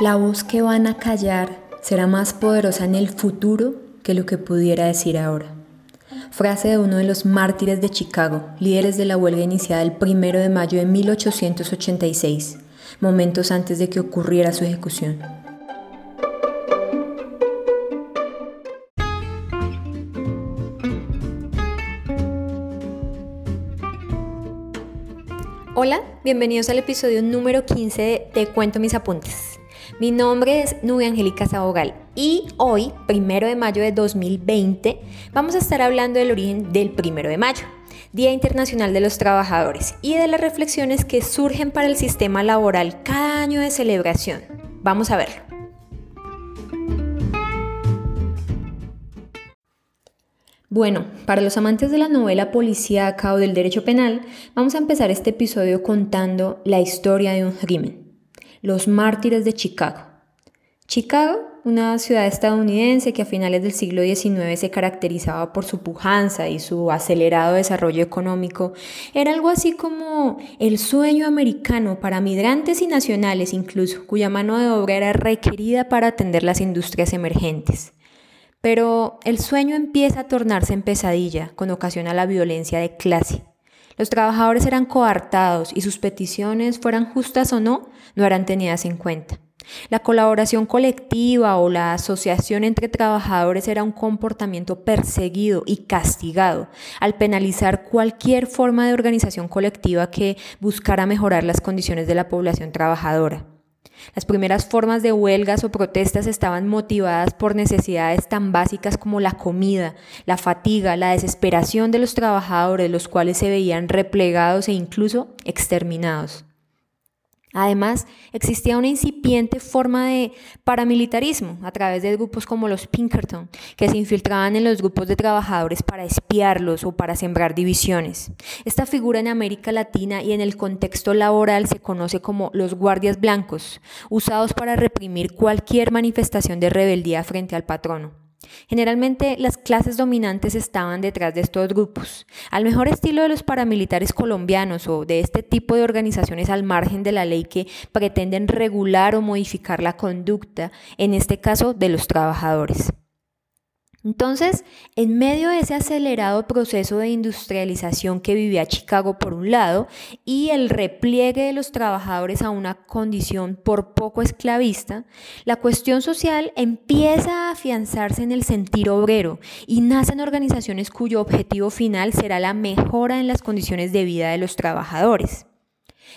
La voz que van a callar será más poderosa en el futuro que lo que pudiera decir ahora. Frase de uno de los mártires de Chicago, líderes de la huelga iniciada el 1 de mayo de 1886, momentos antes de que ocurriera su ejecución. Hola, bienvenidos al episodio número 15 de Te cuento mis apuntes. Mi nombre es Nubia Angélica Sabogal y hoy, primero de mayo de 2020, vamos a estar hablando del origen del primero de mayo, Día Internacional de los Trabajadores, y de las reflexiones que surgen para el sistema laboral cada año de celebración. Vamos a verlo. Bueno, para los amantes de la novela policíaca o del derecho penal, vamos a empezar este episodio contando la historia de un crimen los mártires de Chicago. Chicago, una ciudad estadounidense que a finales del siglo XIX se caracterizaba por su pujanza y su acelerado desarrollo económico, era algo así como el sueño americano para migrantes y nacionales incluso, cuya mano de obra era requerida para atender las industrias emergentes. Pero el sueño empieza a tornarse en pesadilla con ocasión a la violencia de clase. Los trabajadores eran coartados y sus peticiones, fueran justas o no, no eran tenidas en cuenta. La colaboración colectiva o la asociación entre trabajadores era un comportamiento perseguido y castigado al penalizar cualquier forma de organización colectiva que buscara mejorar las condiciones de la población trabajadora. Las primeras formas de huelgas o protestas estaban motivadas por necesidades tan básicas como la comida, la fatiga, la desesperación de los trabajadores, los cuales se veían replegados e incluso exterminados. Además, existía una incipiente forma de paramilitarismo a través de grupos como los Pinkerton, que se infiltraban en los grupos de trabajadores para espiarlos o para sembrar divisiones. Esta figura en América Latina y en el contexto laboral se conoce como los guardias blancos, usados para reprimir cualquier manifestación de rebeldía frente al patrono. Generalmente las clases dominantes estaban detrás de estos grupos, al mejor estilo de los paramilitares colombianos o de este tipo de organizaciones al margen de la ley que pretenden regular o modificar la conducta, en este caso de los trabajadores. Entonces, en medio de ese acelerado proceso de industrialización que vivía Chicago por un lado y el repliegue de los trabajadores a una condición por poco esclavista, la cuestión social empieza a afianzarse en el sentir obrero y nacen organizaciones cuyo objetivo final será la mejora en las condiciones de vida de los trabajadores.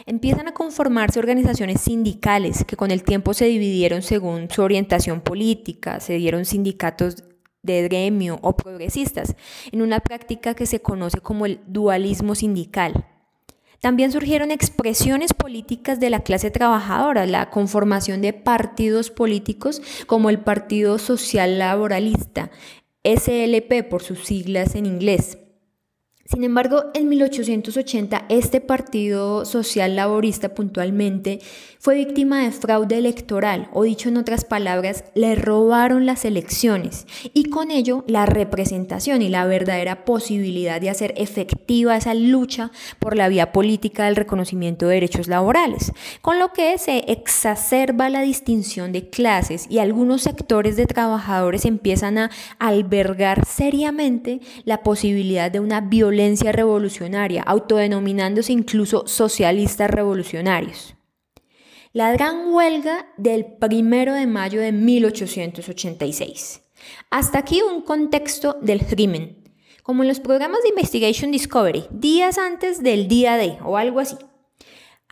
Empiezan a conformarse organizaciones sindicales que con el tiempo se dividieron según su orientación política, se dieron sindicatos de gremio o progresistas, en una práctica que se conoce como el dualismo sindical. También surgieron expresiones políticas de la clase trabajadora, la conformación de partidos políticos como el Partido Social Laboralista, SLP por sus siglas en inglés, sin embargo, en 1880 este Partido Social Laborista puntualmente fue víctima de fraude electoral, o dicho en otras palabras, le robaron las elecciones y con ello la representación y la verdadera posibilidad de hacer efectiva esa lucha por la vía política del reconocimiento de derechos laborales, con lo que se exacerba la distinción de clases y algunos sectores de trabajadores empiezan a albergar seriamente la posibilidad de una violencia revolucionaria, autodenominándose incluso socialistas revolucionarios. La gran huelga del primero de mayo de 1886. Hasta aquí un contexto del crimen, como en los programas de Investigation Discovery, días antes del día D o algo así.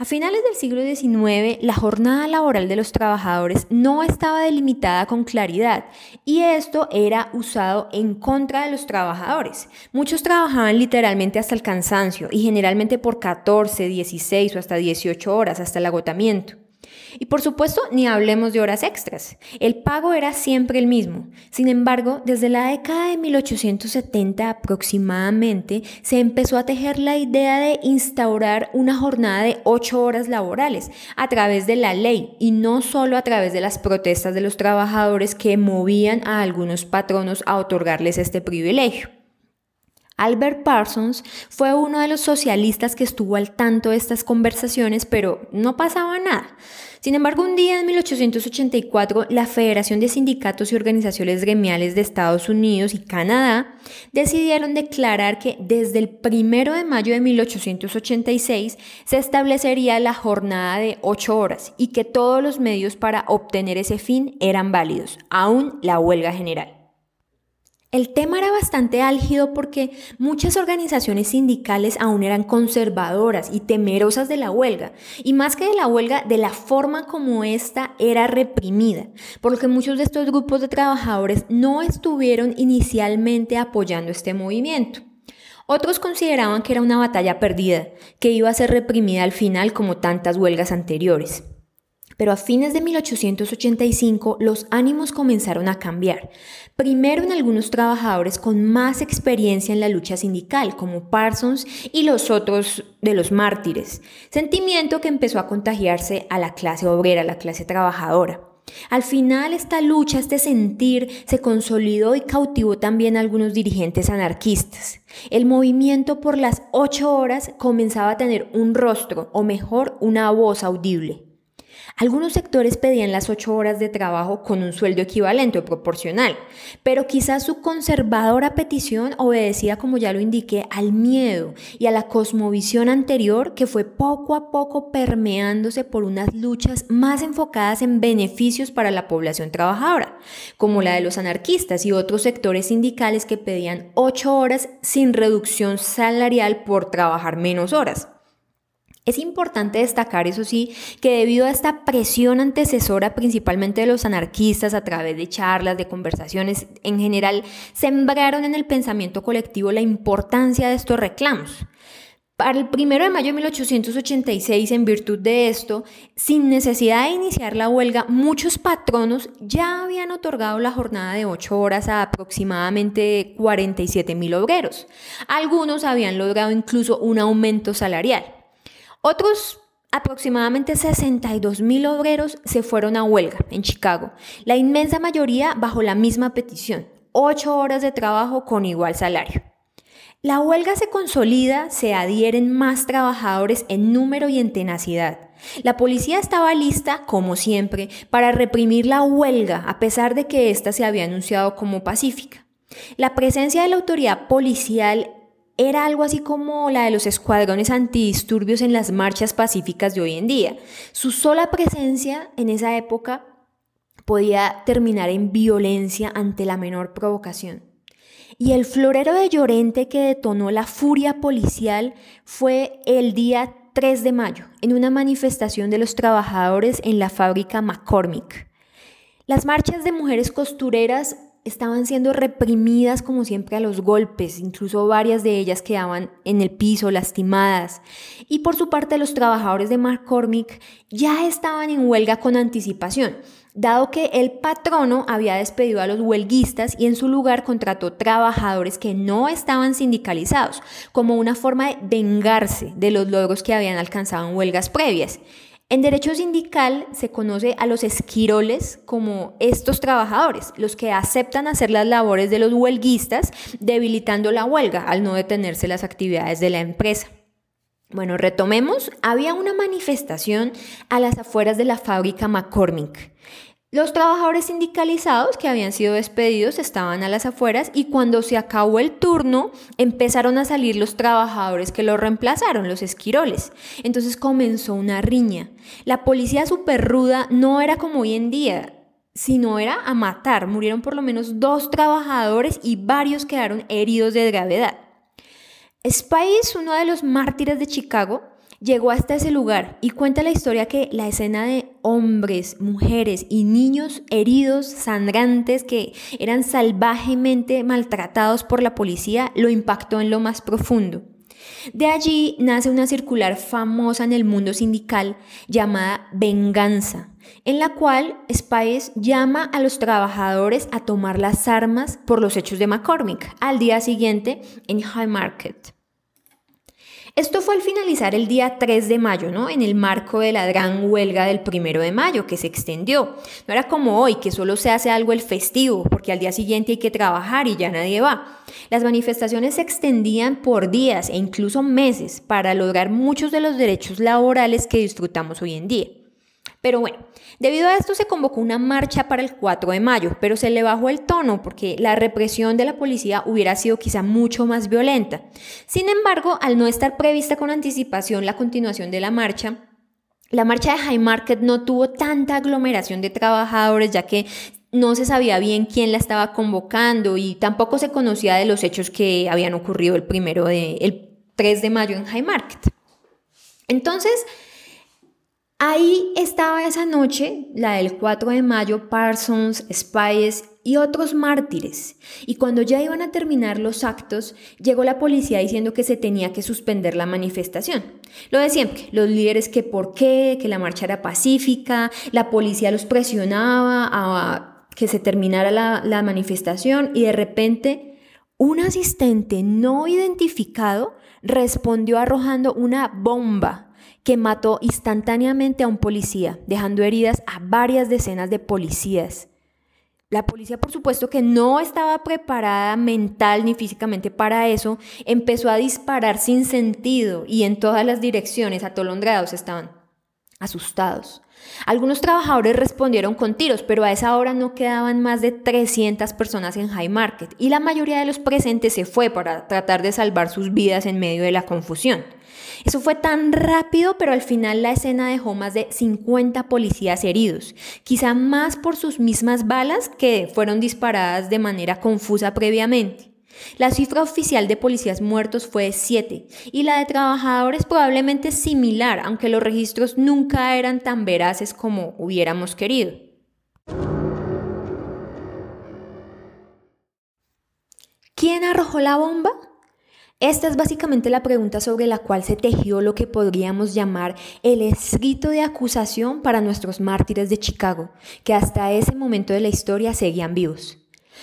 A finales del siglo XIX, la jornada laboral de los trabajadores no estaba delimitada con claridad y esto era usado en contra de los trabajadores. Muchos trabajaban literalmente hasta el cansancio y generalmente por 14, 16 o hasta 18 horas, hasta el agotamiento. Y por supuesto, ni hablemos de horas extras. El pago era siempre el mismo. Sin embargo, desde la década de 1870 aproximadamente, se empezó a tejer la idea de instaurar una jornada de 8 horas laborales a través de la ley y no solo a través de las protestas de los trabajadores que movían a algunos patronos a otorgarles este privilegio. Albert Parsons fue uno de los socialistas que estuvo al tanto de estas conversaciones, pero no pasaba nada. Sin embargo, un día en 1884, la Federación de Sindicatos y Organizaciones Gremiales de Estados Unidos y Canadá decidieron declarar que desde el 1 de mayo de 1886 se establecería la jornada de 8 horas y que todos los medios para obtener ese fin eran válidos, aún la huelga general. El tema era bastante álgido porque muchas organizaciones sindicales aún eran conservadoras y temerosas de la huelga, y más que de la huelga, de la forma como ésta era reprimida, por lo que muchos de estos grupos de trabajadores no estuvieron inicialmente apoyando este movimiento. Otros consideraban que era una batalla perdida, que iba a ser reprimida al final como tantas huelgas anteriores. Pero a fines de 1885 los ánimos comenzaron a cambiar. Primero en algunos trabajadores con más experiencia en la lucha sindical, como Parsons y los otros de los mártires, sentimiento que empezó a contagiarse a la clase obrera, a la clase trabajadora. Al final esta lucha, este sentir, se consolidó y cautivó también a algunos dirigentes anarquistas. El movimiento por las ocho horas comenzaba a tener un rostro, o mejor, una voz audible. Algunos sectores pedían las ocho horas de trabajo con un sueldo equivalente o proporcional, pero quizás su conservadora petición obedecía, como ya lo indiqué, al miedo y a la cosmovisión anterior que fue poco a poco permeándose por unas luchas más enfocadas en beneficios para la población trabajadora, como la de los anarquistas y otros sectores sindicales que pedían ocho horas sin reducción salarial por trabajar menos horas. Es importante destacar, eso sí, que debido a esta presión antecesora principalmente de los anarquistas a través de charlas, de conversaciones en general, sembraron en el pensamiento colectivo la importancia de estos reclamos. Para el 1 de mayo de 1886, en virtud de esto, sin necesidad de iniciar la huelga, muchos patronos ya habían otorgado la jornada de 8 horas a aproximadamente 47 mil obreros. Algunos habían logrado incluso un aumento salarial. Otros aproximadamente 62 mil obreros se fueron a huelga en Chicago, la inmensa mayoría bajo la misma petición, 8 horas de trabajo con igual salario. La huelga se consolida, se adhieren más trabajadores en número y en tenacidad. La policía estaba lista, como siempre, para reprimir la huelga, a pesar de que ésta se había anunciado como pacífica. La presencia de la autoridad policial era algo así como la de los escuadrones antidisturbios en las marchas pacíficas de hoy en día. Su sola presencia en esa época podía terminar en violencia ante la menor provocación. Y el florero de Llorente que detonó la furia policial fue el día 3 de mayo, en una manifestación de los trabajadores en la fábrica McCormick. Las marchas de mujeres costureras estaban siendo reprimidas como siempre a los golpes, incluso varias de ellas quedaban en el piso lastimadas. Y por su parte los trabajadores de McCormick ya estaban en huelga con anticipación, dado que el patrono había despedido a los huelguistas y en su lugar contrató trabajadores que no estaban sindicalizados, como una forma de vengarse de los logros que habían alcanzado en huelgas previas. En derecho sindical se conoce a los esquiroles como estos trabajadores, los que aceptan hacer las labores de los huelguistas, debilitando la huelga al no detenerse las actividades de la empresa. Bueno, retomemos, había una manifestación a las afueras de la fábrica McCormick. Los trabajadores sindicalizados que habían sido despedidos estaban a las afueras y cuando se acabó el turno empezaron a salir los trabajadores que lo reemplazaron, los esquiroles. Entonces comenzó una riña. La policía super ruda no era como hoy en día, sino era a matar. Murieron por lo menos dos trabajadores y varios quedaron heridos de gravedad. Spice, uno de los mártires de Chicago, Llegó hasta ese lugar y cuenta la historia que la escena de hombres, mujeres y niños heridos, sangrantes, que eran salvajemente maltratados por la policía, lo impactó en lo más profundo. De allí nace una circular famosa en el mundo sindical llamada Venganza, en la cual Spies llama a los trabajadores a tomar las armas por los hechos de McCormick al día siguiente en High Market. Esto fue al finalizar el día 3 de mayo, ¿no? En el marco de la gran huelga del primero de mayo que se extendió. No era como hoy, que solo se hace algo el festivo, porque al día siguiente hay que trabajar y ya nadie va. Las manifestaciones se extendían por días e incluso meses para lograr muchos de los derechos laborales que disfrutamos hoy en día. Pero bueno, debido a esto se convocó una marcha para el 4 de mayo, pero se le bajó el tono porque la represión de la policía hubiera sido quizá mucho más violenta. Sin embargo, al no estar prevista con anticipación la continuación de la marcha, la marcha de High Market no tuvo tanta aglomeración de trabajadores ya que no se sabía bien quién la estaba convocando y tampoco se conocía de los hechos que habían ocurrido el primero de, el 3 de mayo en High Market. Entonces, Ahí estaba esa noche, la del 4 de mayo, Parsons, Spies y otros mártires. Y cuando ya iban a terminar los actos, llegó la policía diciendo que se tenía que suspender la manifestación. Lo de siempre, los líderes que por qué, que la marcha era pacífica, la policía los presionaba a que se terminara la, la manifestación y de repente un asistente no identificado respondió arrojando una bomba que mató instantáneamente a un policía, dejando heridas a varias decenas de policías. La policía, por supuesto que no estaba preparada mental ni físicamente para eso, empezó a disparar sin sentido y en todas las direcciones, atolondrados estaban, asustados. Algunos trabajadores respondieron con tiros, pero a esa hora no quedaban más de 300 personas en High Market y la mayoría de los presentes se fue para tratar de salvar sus vidas en medio de la confusión. Eso fue tan rápido, pero al final la escena dejó más de 50 policías heridos, quizá más por sus mismas balas que fueron disparadas de manera confusa previamente. La cifra oficial de policías muertos fue de 7 y la de trabajadores probablemente similar, aunque los registros nunca eran tan veraces como hubiéramos querido. ¿Quién arrojó la bomba? Esta es básicamente la pregunta sobre la cual se tejió lo que podríamos llamar el escrito de acusación para nuestros mártires de Chicago, que hasta ese momento de la historia seguían vivos.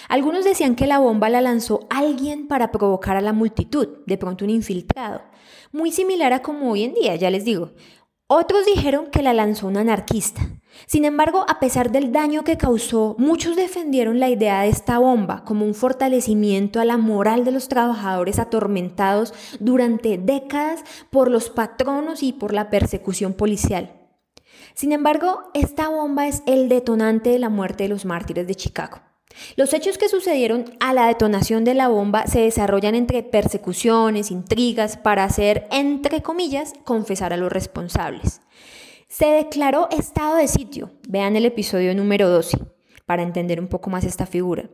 Algunos decían que la bomba la lanzó alguien para provocar a la multitud, de pronto un infiltrado, muy similar a como hoy en día, ya les digo. Otros dijeron que la lanzó un anarquista. Sin embargo, a pesar del daño que causó, muchos defendieron la idea de esta bomba como un fortalecimiento a la moral de los trabajadores atormentados durante décadas por los patronos y por la persecución policial. Sin embargo, esta bomba es el detonante de la muerte de los mártires de Chicago. Los hechos que sucedieron a la detonación de la bomba se desarrollan entre persecuciones, intrigas, para hacer, entre comillas, confesar a los responsables. Se declaró estado de sitio. Vean el episodio número 12 para entender un poco más esta figura.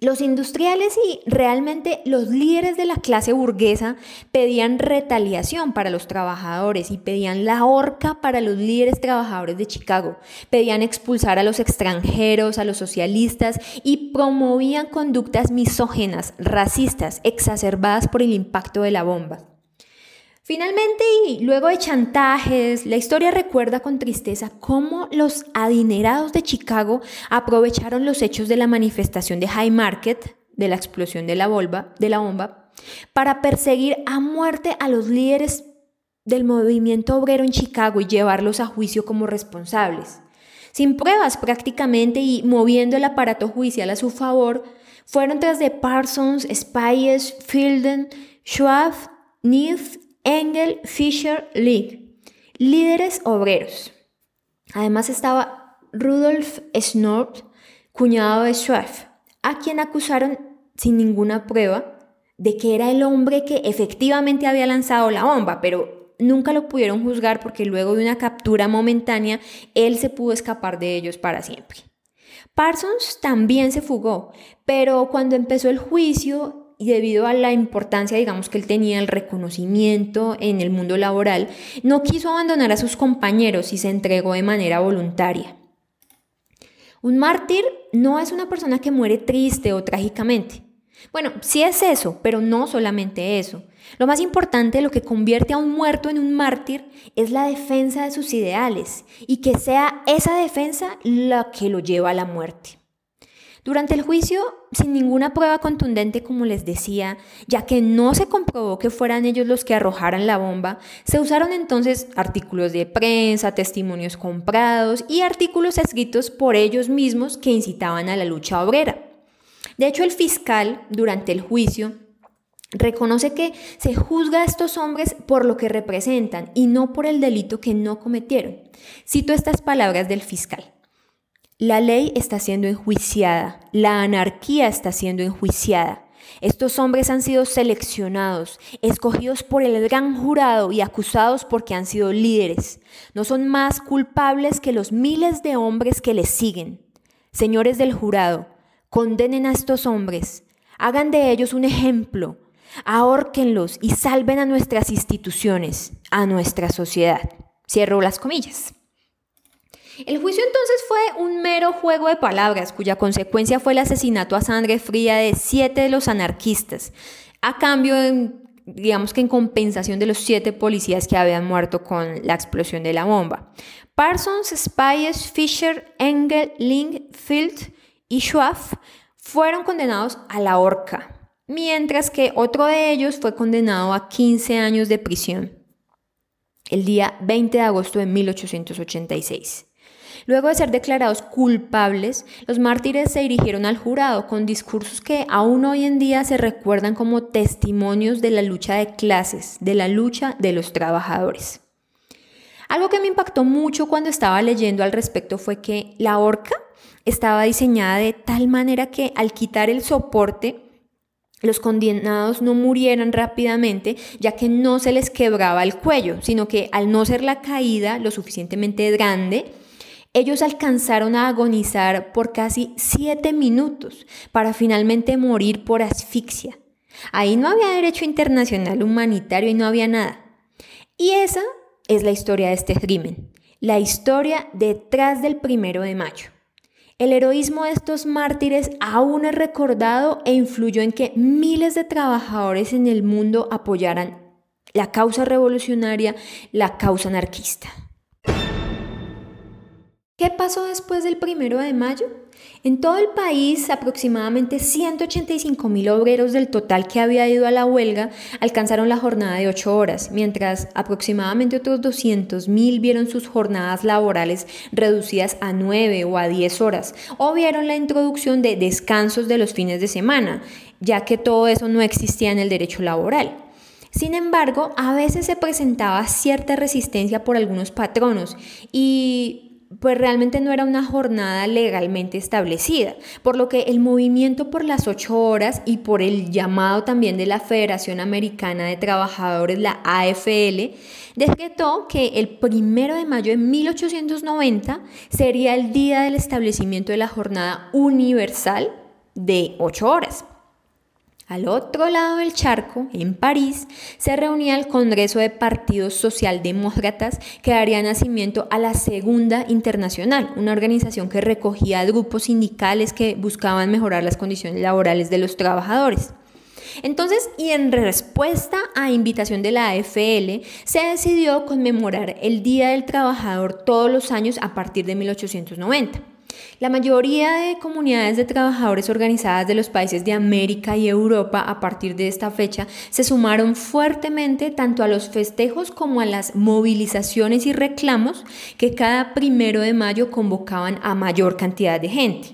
Los industriales y realmente los líderes de la clase burguesa pedían retaliación para los trabajadores y pedían la horca para los líderes trabajadores de Chicago. Pedían expulsar a los extranjeros, a los socialistas y promovían conductas misógenas, racistas, exacerbadas por el impacto de la bomba. Finalmente, y luego de chantajes, la historia recuerda con tristeza cómo los adinerados de Chicago aprovecharon los hechos de la manifestación de High Market, de la explosión de la, bomba, de la bomba, para perseguir a muerte a los líderes del movimiento obrero en Chicago y llevarlos a juicio como responsables. Sin pruebas prácticamente y moviendo el aparato judicial a su favor, fueron tras de Parsons, Spies, Fielden, Schwab, Neath Engel Fischer League, líderes obreros. Además estaba Rudolf Snort, cuñado de Schwab, a quien acusaron sin ninguna prueba de que era el hombre que efectivamente había lanzado la bomba, pero nunca lo pudieron juzgar porque luego de una captura momentánea, él se pudo escapar de ellos para siempre. Parsons también se fugó, pero cuando empezó el juicio, y debido a la importancia, digamos, que él tenía el reconocimiento en el mundo laboral, no quiso abandonar a sus compañeros y se entregó de manera voluntaria. Un mártir no es una persona que muere triste o trágicamente. Bueno, sí es eso, pero no solamente eso. Lo más importante, lo que convierte a un muerto en un mártir, es la defensa de sus ideales y que sea esa defensa la que lo lleva a la muerte. Durante el juicio, sin ninguna prueba contundente, como les decía, ya que no se comprobó que fueran ellos los que arrojaran la bomba, se usaron entonces artículos de prensa, testimonios comprados y artículos escritos por ellos mismos que incitaban a la lucha obrera. De hecho, el fiscal, durante el juicio, reconoce que se juzga a estos hombres por lo que representan y no por el delito que no cometieron. Cito estas palabras del fiscal. La ley está siendo enjuiciada, la anarquía está siendo enjuiciada. Estos hombres han sido seleccionados, escogidos por el gran jurado y acusados porque han sido líderes. No son más culpables que los miles de hombres que les siguen. Señores del jurado, condenen a estos hombres, hagan de ellos un ejemplo, ahórquenlos y salven a nuestras instituciones, a nuestra sociedad. Cierro las comillas. El juicio entonces fue un mero juego de palabras, cuya consecuencia fue el asesinato a sangre fría de siete de los anarquistas, a cambio, digamos que en compensación de los siete policías que habían muerto con la explosión de la bomba. Parsons, Spies, Fisher, Engel, Ling, Field y Schwab fueron condenados a la horca, mientras que otro de ellos fue condenado a 15 años de prisión el día 20 de agosto de 1886. Luego de ser declarados culpables, los mártires se dirigieron al jurado con discursos que aún hoy en día se recuerdan como testimonios de la lucha de clases, de la lucha de los trabajadores. Algo que me impactó mucho cuando estaba leyendo al respecto fue que la horca estaba diseñada de tal manera que al quitar el soporte, los condenados no murieran rápidamente, ya que no se les quebraba el cuello, sino que al no ser la caída lo suficientemente grande, ellos alcanzaron a agonizar por casi siete minutos para finalmente morir por asfixia. Ahí no había derecho internacional humanitario y no había nada. Y esa es la historia de este crimen, la historia detrás del primero de mayo. El heroísmo de estos mártires aún es recordado e influyó en que miles de trabajadores en el mundo apoyaran la causa revolucionaria, la causa anarquista. ¿Qué pasó después del primero de mayo? En todo el país, aproximadamente 185 mil obreros del total que había ido a la huelga alcanzaron la jornada de 8 horas, mientras aproximadamente otros 200 mil vieron sus jornadas laborales reducidas a 9 o a 10 horas, o vieron la introducción de descansos de los fines de semana, ya que todo eso no existía en el derecho laboral. Sin embargo, a veces se presentaba cierta resistencia por algunos patronos y pues realmente no era una jornada legalmente establecida, por lo que el movimiento por las ocho horas y por el llamado también de la Federación Americana de Trabajadores, la AFL, decretó que el primero de mayo de 1890 sería el día del establecimiento de la jornada universal de ocho horas. Al otro lado del charco, en París, se reunía el Congreso de Partidos Socialdemócratas que daría nacimiento a la Segunda Internacional, una organización que recogía grupos sindicales que buscaban mejorar las condiciones laborales de los trabajadores. Entonces, y en respuesta a invitación de la AFL, se decidió conmemorar el Día del Trabajador todos los años a partir de 1890. La mayoría de comunidades de trabajadores organizadas de los países de América y Europa a partir de esta fecha se sumaron fuertemente tanto a los festejos como a las movilizaciones y reclamos que cada primero de mayo convocaban a mayor cantidad de gente.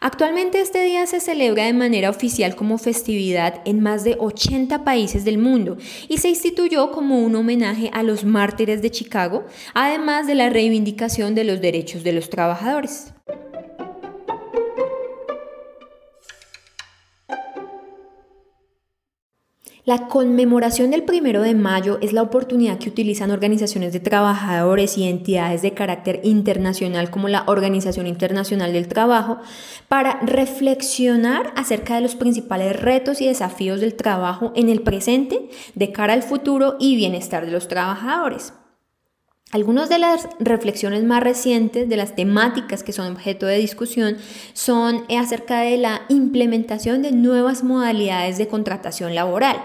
Actualmente este día se celebra de manera oficial como festividad en más de 80 países del mundo y se instituyó como un homenaje a los mártires de Chicago, además de la reivindicación de los derechos de los trabajadores. La conmemoración del primero de mayo es la oportunidad que utilizan organizaciones de trabajadores y entidades de carácter internacional como la Organización Internacional del Trabajo para reflexionar acerca de los principales retos y desafíos del trabajo en el presente de cara al futuro y bienestar de los trabajadores. Algunas de las reflexiones más recientes de las temáticas que son objeto de discusión son acerca de la implementación de nuevas modalidades de contratación laboral,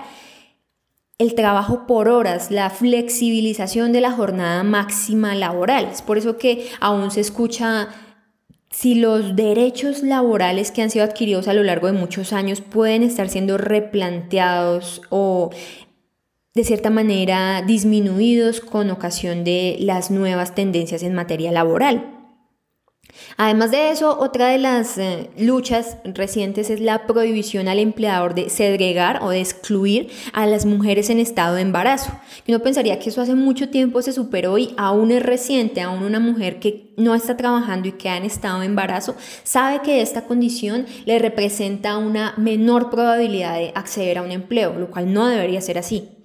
el trabajo por horas, la flexibilización de la jornada máxima laboral. Es por eso que aún se escucha si los derechos laborales que han sido adquiridos a lo largo de muchos años pueden estar siendo replanteados o de cierta manera disminuidos con ocasión de las nuevas tendencias en materia laboral. Además de eso, otra de las eh, luchas recientes es la prohibición al empleador de segregar o de excluir a las mujeres en estado de embarazo. Uno pensaría que eso hace mucho tiempo se superó y aún es reciente, aún una mujer que no está trabajando y que ha en estado de embarazo sabe que esta condición le representa una menor probabilidad de acceder a un empleo, lo cual no debería ser así.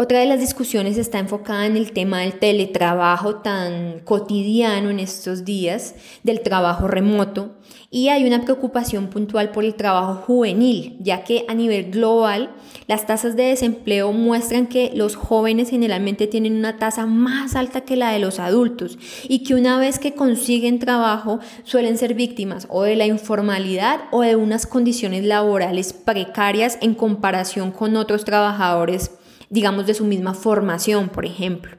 Otra de las discusiones está enfocada en el tema del teletrabajo tan cotidiano en estos días, del trabajo remoto, y hay una preocupación puntual por el trabajo juvenil, ya que a nivel global las tasas de desempleo muestran que los jóvenes generalmente tienen una tasa más alta que la de los adultos y que una vez que consiguen trabajo suelen ser víctimas o de la informalidad o de unas condiciones laborales precarias en comparación con otros trabajadores digamos, de su misma formación, por ejemplo.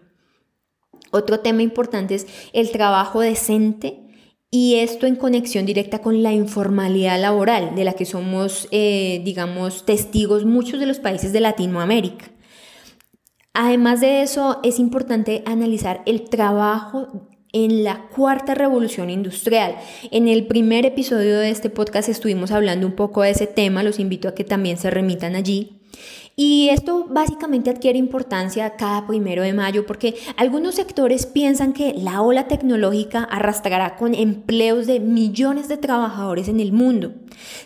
Otro tema importante es el trabajo decente y esto en conexión directa con la informalidad laboral de la que somos, eh, digamos, testigos muchos de los países de Latinoamérica. Además de eso, es importante analizar el trabajo en la cuarta revolución industrial. En el primer episodio de este podcast estuvimos hablando un poco de ese tema, los invito a que también se remitan allí. Y esto básicamente adquiere importancia cada primero de mayo porque algunos sectores piensan que la ola tecnológica arrastrará con empleos de millones de trabajadores en el mundo.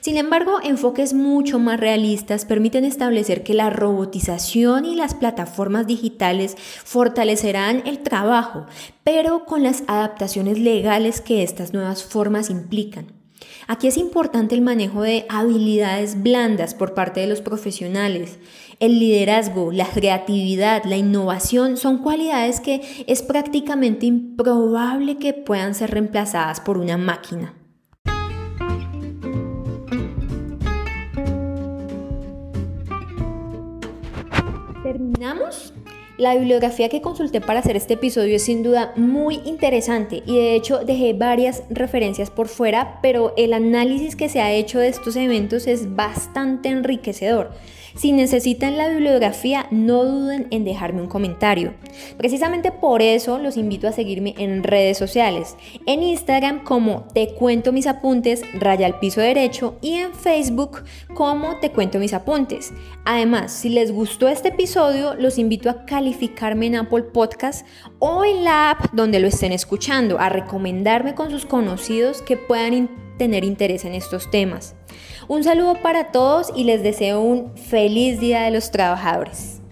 Sin embargo, enfoques mucho más realistas permiten establecer que la robotización y las plataformas digitales fortalecerán el trabajo, pero con las adaptaciones legales que estas nuevas formas implican. Aquí es importante el manejo de habilidades blandas por parte de los profesionales. El liderazgo, la creatividad, la innovación son cualidades que es prácticamente improbable que puedan ser reemplazadas por una máquina. ¿Terminamos? La bibliografía que consulté para hacer este episodio es sin duda muy interesante y de hecho dejé varias referencias por fuera, pero el análisis que se ha hecho de estos eventos es bastante enriquecedor. Si necesitan la bibliografía, no duden en dejarme un comentario. Precisamente por eso los invito a seguirme en redes sociales. En Instagram como Te Cuento Mis Apuntes, raya al piso derecho, y en Facebook como Te Cuento Mis Apuntes. Además, si les gustó este episodio, los invito a calificarme en Apple Podcast o en la app donde lo estén escuchando, a recomendarme con sus conocidos que puedan tener interés en estos temas. Un saludo para todos y les deseo un feliz Día de los Trabajadores.